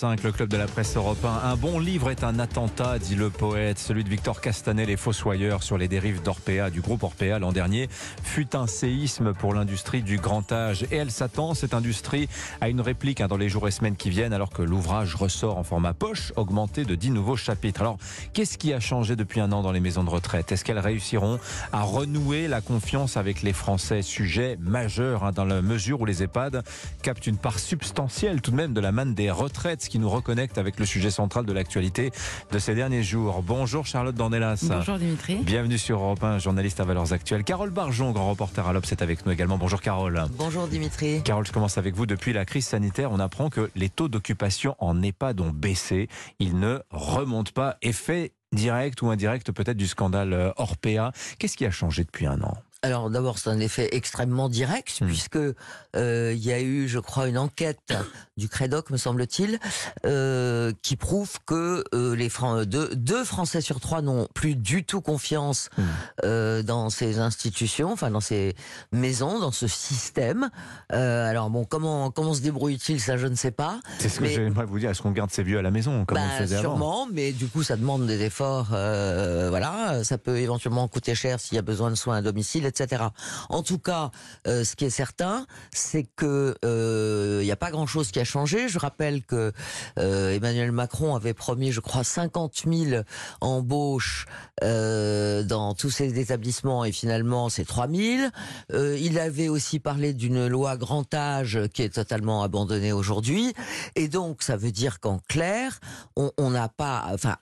8h45, le club de la presse européen. Un bon livre est un attentat, dit le poète. Celui de Victor Castanet, Les Fossoyeurs, sur les dérives d'Orpea, du groupe Orpea l'an dernier, fut un séisme pour l'industrie du grand âge. Et elle s'attend, cette industrie, à une réplique hein, dans les jours et semaines qui viennent, alors que l'ouvrage ressort en format poche, augmenté de 10 nouveaux chapitres. Alors, qu'est-ce qui a changé depuis un an dans les maisons de retraite? Est-ce qu'elles réussiront à renouer la confiance avec les Français? Sujet majeur hein, dans la mesure où les EHPAD captent une part substantielle tout de même de la manne des retraites, qui nous reconnecte avec le sujet central de l'actualité de ces derniers jours. Bonjour Charlotte Dornelas. Bonjour Dimitri. Bienvenue sur Europe 1, journaliste à Valeurs Actuelles. Carole Barjon, grand reporter à l'Obs, est avec nous également. Bonjour Carole. Bonjour Dimitri. Carole, je commence avec vous. Depuis la crise sanitaire, on apprend que les taux d'occupation en EHPAD ont baissé. Ils ne remontent pas. Effet direct ou indirect peut-être du scandale euh, Orpea. Qu'est-ce qui a changé depuis un an? Alors d'abord, c'est un effet extrêmement direct, hmm. puisque euh, il y a eu, je crois, une enquête du Crédoc, me semble-t-il, euh, qui prouve que euh, les Fran deux, deux, Français sur trois n'ont plus du tout confiance hmm. dans ces institutions, enfin dans ces maisons, dans ce système. Alors bon, comment comment se débrouille-t-il Ça, je ne sais pas. C'est ce que j'aimerais vous dire. Est-ce qu'on garde ses vieux à la maison comme on bah, faisait Sûrement, avant mais du coup, ça demande des efforts. voilà, ça peut éventuellement coûter cher s'il y a besoin de soins à domicile etc. En tout cas, euh, ce qui est certain, c'est que il euh, n'y a pas grand-chose qui a changé. Je rappelle que euh, Emmanuel Macron avait promis, je crois, 50 000 embauches dans tous ces établissements et finalement c'est 3 000. il avait aussi parlé d'une loi grand âge qui est totalement abandonnée aujourd'hui. Et donc, ça veut dire qu'en clair, on n'a pas, enfin,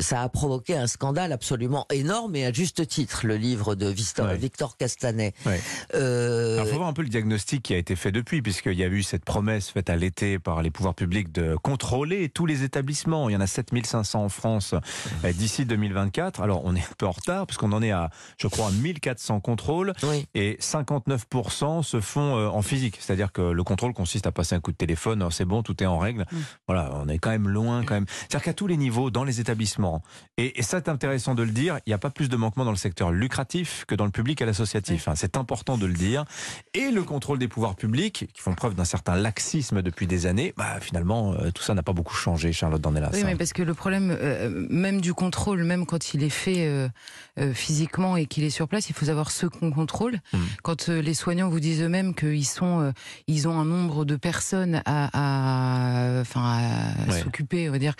ça a provoqué un scandale absolument énorme et à juste titre. Le livre de Victor, Victor Castanet. Euh... Il faut voir un peu le diagnostic qui a été fait depuis, puisqu'il y a eu cette promesse faite à l'été par les pouvoirs publics de contrôler tous les établissements. Il y en a 7500 en France euh, d'ici 2024. Alors on est un peu en retard, puisqu'on en est à, je crois, 1400 contrôles, et 59% se font euh, en physique. C'est-à-dire que le contrôle consiste à passer un coup de téléphone, c'est bon, tout est en règle. Mm. Voilà, on est quand même loin quand même. C'est-à-dire qu'à tous les niveaux, dans les établissements, et, et ça c'est intéressant de le dire, il n'y a pas plus de manquements dans le secteur lucratif que dans le public à l'associatif. Hein. C'est important de le dire. Et le contrôle des pouvoirs publics, qui font preuve d'un certain laxisme depuis des années, bah, finalement, euh, tout ça n'a pas beaucoup changé, Charlotte Dornelas. Oui, mais parce que le problème, euh, même du contrôle, même quand il est fait euh, physiquement et qu'il est sur place, il faut savoir ce qu'on contrôle. Hmm. Quand les soignants vous disent eux-mêmes qu'ils sont, ils ont un nombre de personnes à s'occuper, on va dire,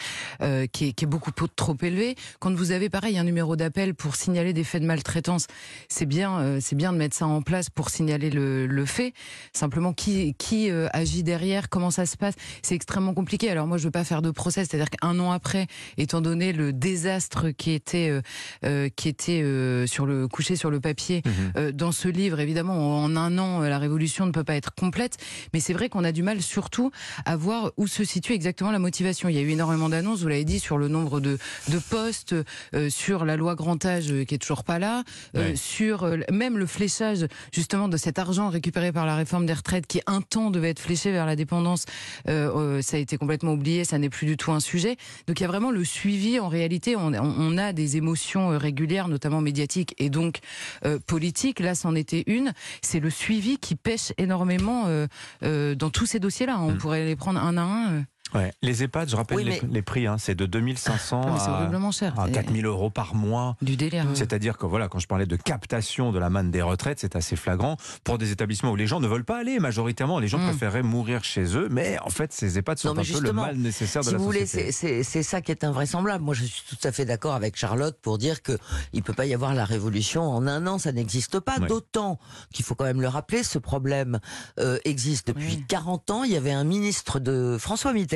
qui est, qui, est, beaucoup trop élevé. Quand vous avez pareil un numéro d'appel pour signaler des faits de maltraitance, c'est c'est bien, euh, c'est bien de mettre ça en place pour signaler le, le fait. Simplement, qui, qui euh, agit derrière, comment ça se passe, c'est extrêmement compliqué. Alors moi, je veux pas faire de procès, c'est-à-dire qu'un an après, étant donné le désastre qui était, euh, qui était sur le couché sur le papier mhm. dans ce livre, évidemment, en un an, la révolution ne peut pas être complète. Mais c'est vrai qu'on a du mal, surtout, à voir où se situe exactement la motivation. Il y a eu énormément d'annonces, vous l'avez dit, sur le nombre de, de postes, sur la loi grand âge qui est toujours pas là, sur euh, même le fléchage justement de cet argent récupéré par la réforme des retraites qui un temps devait être fléché vers la dépendance, euh, euh, ça a été complètement oublié, ça n'est plus du tout un sujet. Donc il y a vraiment le suivi. En réalité, on, on a des émotions régulières, notamment médiatiques et donc politiques. Là, c'en était une. C'est le suivi qui pêche énormément dans tous ces dossiers-là. On mm. pourrait les prendre un à un. Ouais. Les EHPAD, je rappelle les, prix, hein, c'est de 2500 ah, cher. à 4000 euros par mois. Du délire. C'est-à-dire que voilà, quand je parlais de captation de la manne des retraites, c'est assez flagrant pour des établissements où les gens ne veulent pas aller majoritairement. Les gens mm. préféraient mourir chez eux, mais en fait, ces EHPAD sont un peu le mal nécessaire de si la vous société. C'est ça qui est invraisemblable. Moi, je suis tout à fait d'accord avec Charlotte pour dire que il peut pas y avoir la révolution en un an, ça n'existe pas. D'autant qu'il faut quand même le rappeler, ce problème euh, existe depuis 40 ans. Il y avait un ministre de François Mitterrand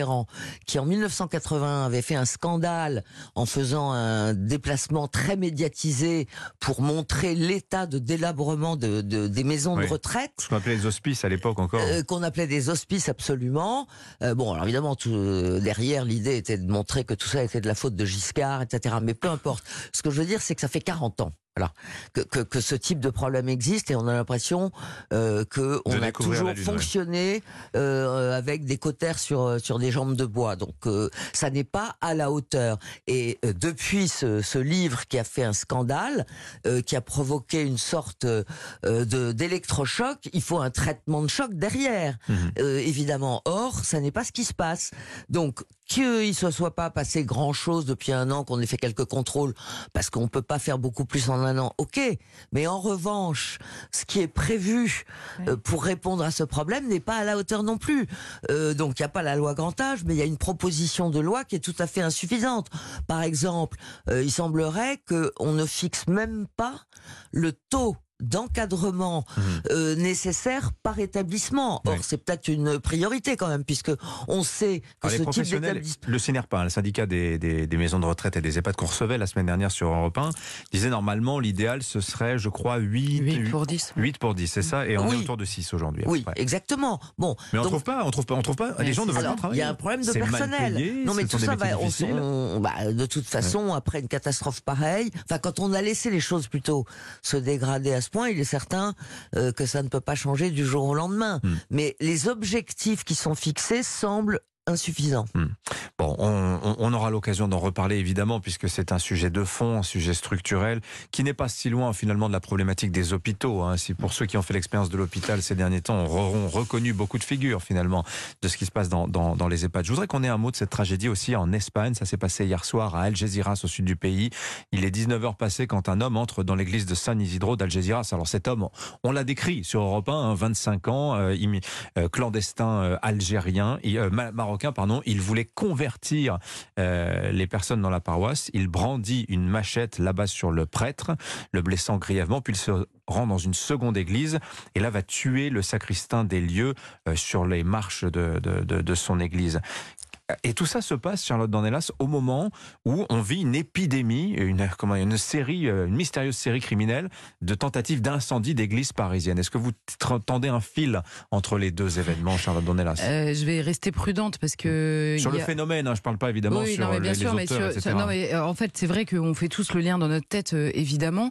qui en 1980 avait fait un scandale en faisant un déplacement très médiatisé pour montrer l'état de délabrement de, des maisons de retraite. Ce qu'on appelait les hospices à l'époque encore. Euh, qu'on appelait des hospices absolument. Euh, bon, alors évidemment, tout, euh, derrière, l'idée était de montrer que tout ça était de la faute de Giscard, etc. Mais peu importe. Ce que je veux dire, c'est que ça fait 40 ans voilà, que, que, que, ce type de problème existe et on a l'impression euh, que on a toujours fonctionné euh, avec des cautères sur sur des jambes de bois. Donc euh, ça n'est pas à la hauteur. Et euh, depuis ce, ce, livre qui a fait un scandale, euh, qui a provoqué une sorte de d'électrochoc, il faut un traitement de choc derrière, mmh. évidemment. Or, ça n'est pas ce qui se passe. Donc qu'il ne se soit pas passé grand-chose depuis un an, qu'on ait fait quelques contrôles, parce qu'on ne peut pas faire beaucoup plus en un an, ok. Mais en revanche, ce qui est prévu euh, pour répondre à ce problème n'est pas à la hauteur non plus. Euh, donc il n'y a pas la loi grand âge, mais il y a une proposition de loi qui est tout à fait insuffisante. Par exemple, euh, il semblerait qu'on ne fixe même pas le taux d'encadrement mmh. euh, nécessaire par établissement. Or, c'est peut-être une priorité quand même, puisque on sait que ce type d'établissement... Le CNRPA, le syndicat des, des, des, maisons de retraite et des EHPAD qu'on recevait la semaine dernière sur Europe 1, disait normalement l'idéal ce serait, je crois, 8, 8 pour 10. 8 pour 10, c'est ça, et on est autour de 6 aujourd'hui. Oui, exactement. Bon, mais on ne trouve pas, on trouve pas, on trouve pas. les gens ne veulent pas travailler. Il y a un problème de personnel. non, mais tout ça va. On, bah, de toute façon, après une catastrophe pareille, enfin, quand on a laissé les choses plutôt se dégrader à ce point, il est certain euh, que ça ne peut pas changer du jour au lendemain. Hmm. Mais les objectifs qui sont fixés semblent insuffisant. Hmm. Bon, on, aura l'occasion d'en reparler évidemment puisque c'est un sujet de fond, un sujet structurel qui n'est pas si loin finalement de la problématique des hôpitaux. Hein. Si pour ceux qui ont fait l'expérience de l'hôpital ces derniers temps auront reconnu beaucoup de figures finalement de ce qui se passe dans, les EHPAD. Je voudrais qu'on ait un mot de cette tragédie aussi en Espagne. Ça s'est passé hier soir à Algeciras au sud du pays. Il est 19h passé quand un homme entre dans l'église de San Isidro d'Algeciras. Alors cet homme, on l'a décrit sur Europe 1, 25 hein, ans, euh, euh, clandestin euh, algérien, marocain il voulait convertir euh, les personnes dans la paroisse. Il brandit une machette là-bas sur le prêtre, le blessant grièvement, puis il se rend dans une seconde église et là va tuer le sacristain des lieux euh, sur les marches de son église. Et tout ça se passe, Charlotte Dornelas, au moment où on vit une épidémie, une, comment, une série, euh, une mystérieuse série criminelle de tentatives d'incendie d'églises parisiennes. Est-ce que vous tendez un fil entre les deux événements, Charlotte Dornelas? Euh, Je vais rester prudente parce que... Sur le phénomène, hein, je ne parle pas évidemment sur non, mais bien les, sûr, mais non, mais euh, en fait, c'est vrai qu'on fait tous le lien dans notre tête, évidemment.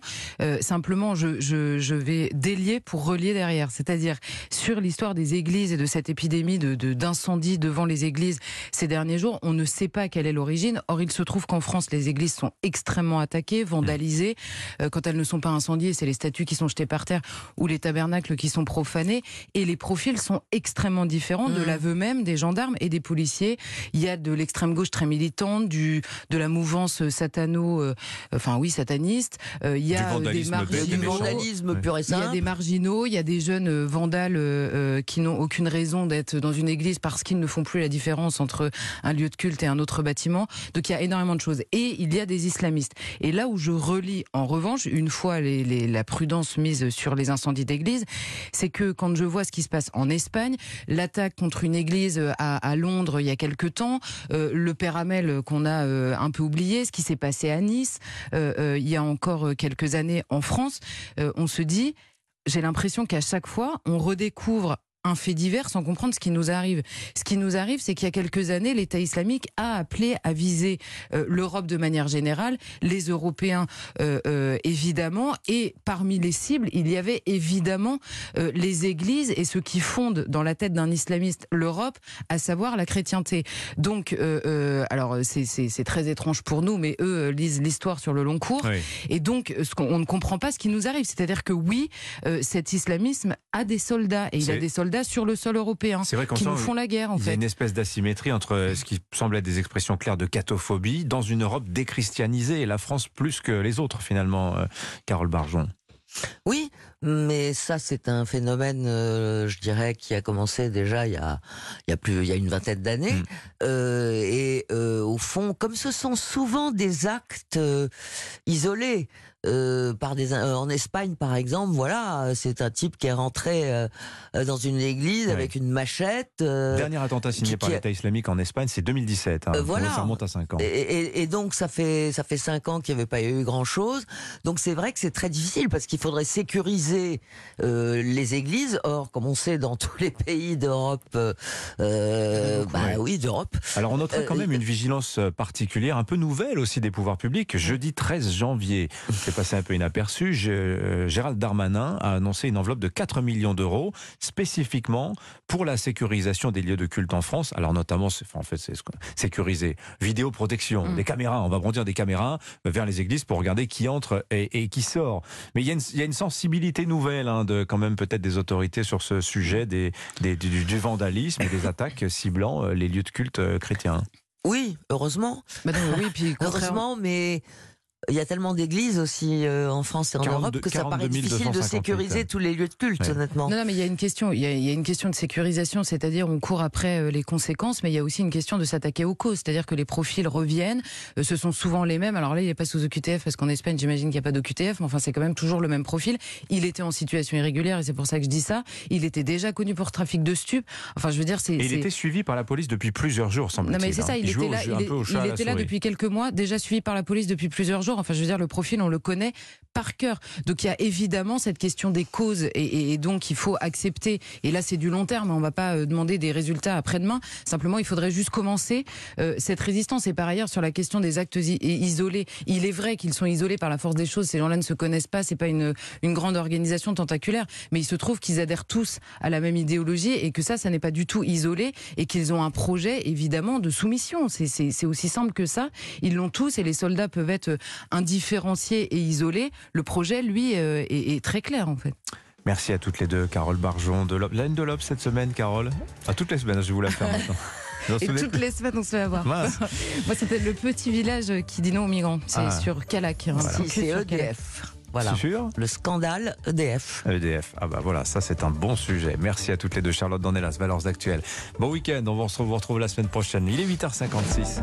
simplement, je, je, je, vais délier pour relier derrière. C'est-à-dire, sur l'histoire des églises et de cette épidémie de d'incendie devant les églises, c'est derniers jours. On ne sait pas quelle est l'origine. Or, il se trouve qu'en France, les églises sont extrêmement attaquées, vandalisées. Euh, quand elles ne sont pas incendiées, c'est les statues qui sont jetées par terre ou les tabernacles qui sont profanés. Et les profils sont extrêmement différents de mmh. l'aveu même des gendarmes et des policiers. Il y a de l'extrême gauche très militante, du de la mouvance satano, euh, enfin oui sataniste. Euh, il y a des marginaux, vandalisme pur et simple. Il y a des marginaux, il y a des jeunes vandales qui n'ont aucune raison d'être dans une église parce qu'ils ne font plus la différence entre un lieu de culte et un autre bâtiment. Donc il y a énormément de choses. Et il y a des islamistes. Et là où je relis, en revanche, une fois la prudence mise sur les incendies d'église, c'est que quand je vois ce qui se passe en Espagne, l'attaque contre une église à, Londres il y a quelque temps, euh, le père qu'on a euh, un peu oublié, ce qui s'est passé à Nice euh, il y a encore quelques années en France, on se dit j'ai l'impression qu'à chaque fois, on redécouvre un fait divers sans comprendre ce qui nous arrive. Ce qui nous arrive, c'est qu'il y a quelques années, l'État islamique a appelé à viser euh, l'Europe de manière générale, les Européens euh, euh, évidemment, et parmi les cibles, il y avait évidemment les églises et ceux qui fondent dans la tête d'un islamiste l'Europe, à savoir la chrétienté. Donc, alors c'est très étrange pour nous, mais eux lisent l'histoire sur le long cours, et donc ce qu'on ne comprend pas ce qui nous arrive. C'est-à-dire que oui, cet islamisme a des soldats et il a des soldats sur le sol européen vrai qui nous font la guerre. En il y a une espèce d'asymétrie entre ce qui semble être des expressions claires de catophobie dans une Europe déchristianisée et la France plus que les autres finalement, euh, Carole Barjon. Oui, mais ça c'est un phénomène, euh, je dirais, qui a commencé déjà il y a, il y a plus, il y a une vingtaine d'années. Mm. Euh, et au fond, comme ce sont souvent des actes isolés, euh, par des euh, en Espagne par exemple voilà c'est un type qui est rentré euh, dans une église avec une machette dernier attentat signé par l'État islamique en Espagne c'est 2017 hein. voilà. Ça remonte à 5 ans. Et, et, donc ça fait ça fait 5 ans qu'il n'y avait pas eu grand chose donc c'est vrai que c'est très difficile parce qu'il faudrait sécuriser les églises. Or comme on sait dans tous les pays d'Europe bah oui d'Europe. Alors on noterait quand même une vigilance particulière un peu nouvelle aussi des pouvoirs publics. Jeudi 13 janvier c'est passé un peu inaperçu. Gérald Darmanin a annoncé une enveloppe de 4 millions d'euros spécifiquement pour la sécurisation des lieux de culte en France. Alors notamment, en fait, c'est sécuriser, vidéoprotection, mm. des caméras. On va brandir des caméras vers les églises pour regarder qui entre et, qui sort. Mais il y, a une, sensibilité nouvelle hein, de quand même peut-être des autorités sur ce sujet des, du, vandalisme et des attaques ciblant euh, les lieux de culte euh, chrétiens. Oui, heureusement. Bah oui, puis heureusement, mais il y a tellement d'églises aussi euh, en France et en Europe que ça paraît difficile de sécuriser tous les lieux de culte, honnêtement. Non, non, mais il y a une question. Il y a, une question de sécurisation, c'est-à-dire on court après euh, les conséquences, mais il y a aussi une question de s'attaquer aux causes, c'est-à-dire que les profils reviennent. Euh, ce sont souvent les mêmes. Alors là, il n'est pas sous OQTF parce qu'en Espagne, j'imagine qu'il n'y a pas d'OQTF, mais enfin, c'est quand même toujours le même profil. Il était en situation irrégulière et c'est pour ça que je dis ça. Il était déjà connu pour trafic de stupes. Enfin, je veux dire, c'est. il était suivi par la police depuis plusieurs jours, semble-t-il. Non, mais c'est ça. Hein. Il, était là. Il, était là depuis quelques mois, déjà suivi par la police depuis plusieurs jours. Enfin, je veux dire, le profil, on le connaît par cœur. Donc il y a évidemment cette question des causes et, donc il faut accepter. Et là c'est du long terme, on ne va pas euh, demander des résultats après-demain. Simplement il faudrait juste commencer euh, cette résistance. Et par ailleurs sur la question des actes isolés, il est vrai qu'ils sont isolés par la force des choses. Ces gens-là ne se connaissent pas, c'est pas une, une grande organisation tentaculaire, mais il se trouve qu'ils adhèrent tous à la même idéologie et que ça, ça n'est pas du tout isolé et qu'ils ont un projet évidemment de soumission. C'est aussi simple que ça. Ils l'ont tous et les soldats peuvent être indifférenciés et isolés le projet, lui, euh, est, très clair en fait. Merci à toutes les deux, Carole Barjon de l'Op. La de l'Op cette semaine, Carole À toutes les semaines, je vais vous la faire maintenant. Et toutes les semaines, on se fait avoir. Moi, c'était le petit village qui dit non aux migrants. C'est ah. sur Calac. Hein. C'est EDF. Voilà. Sûr le scandale EDF. EDF. Ah bah voilà, ça c'est un bon sujet. Merci à toutes les deux. Charlotte Dornelas, Valeurs Actuelles. Bon week-end, on va se retrouve la semaine prochaine. Il est 8h56.